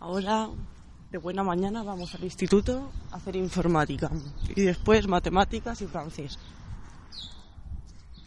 Ahora, de buena mañana, vamos al instituto a hacer informática y después matemáticas y francés.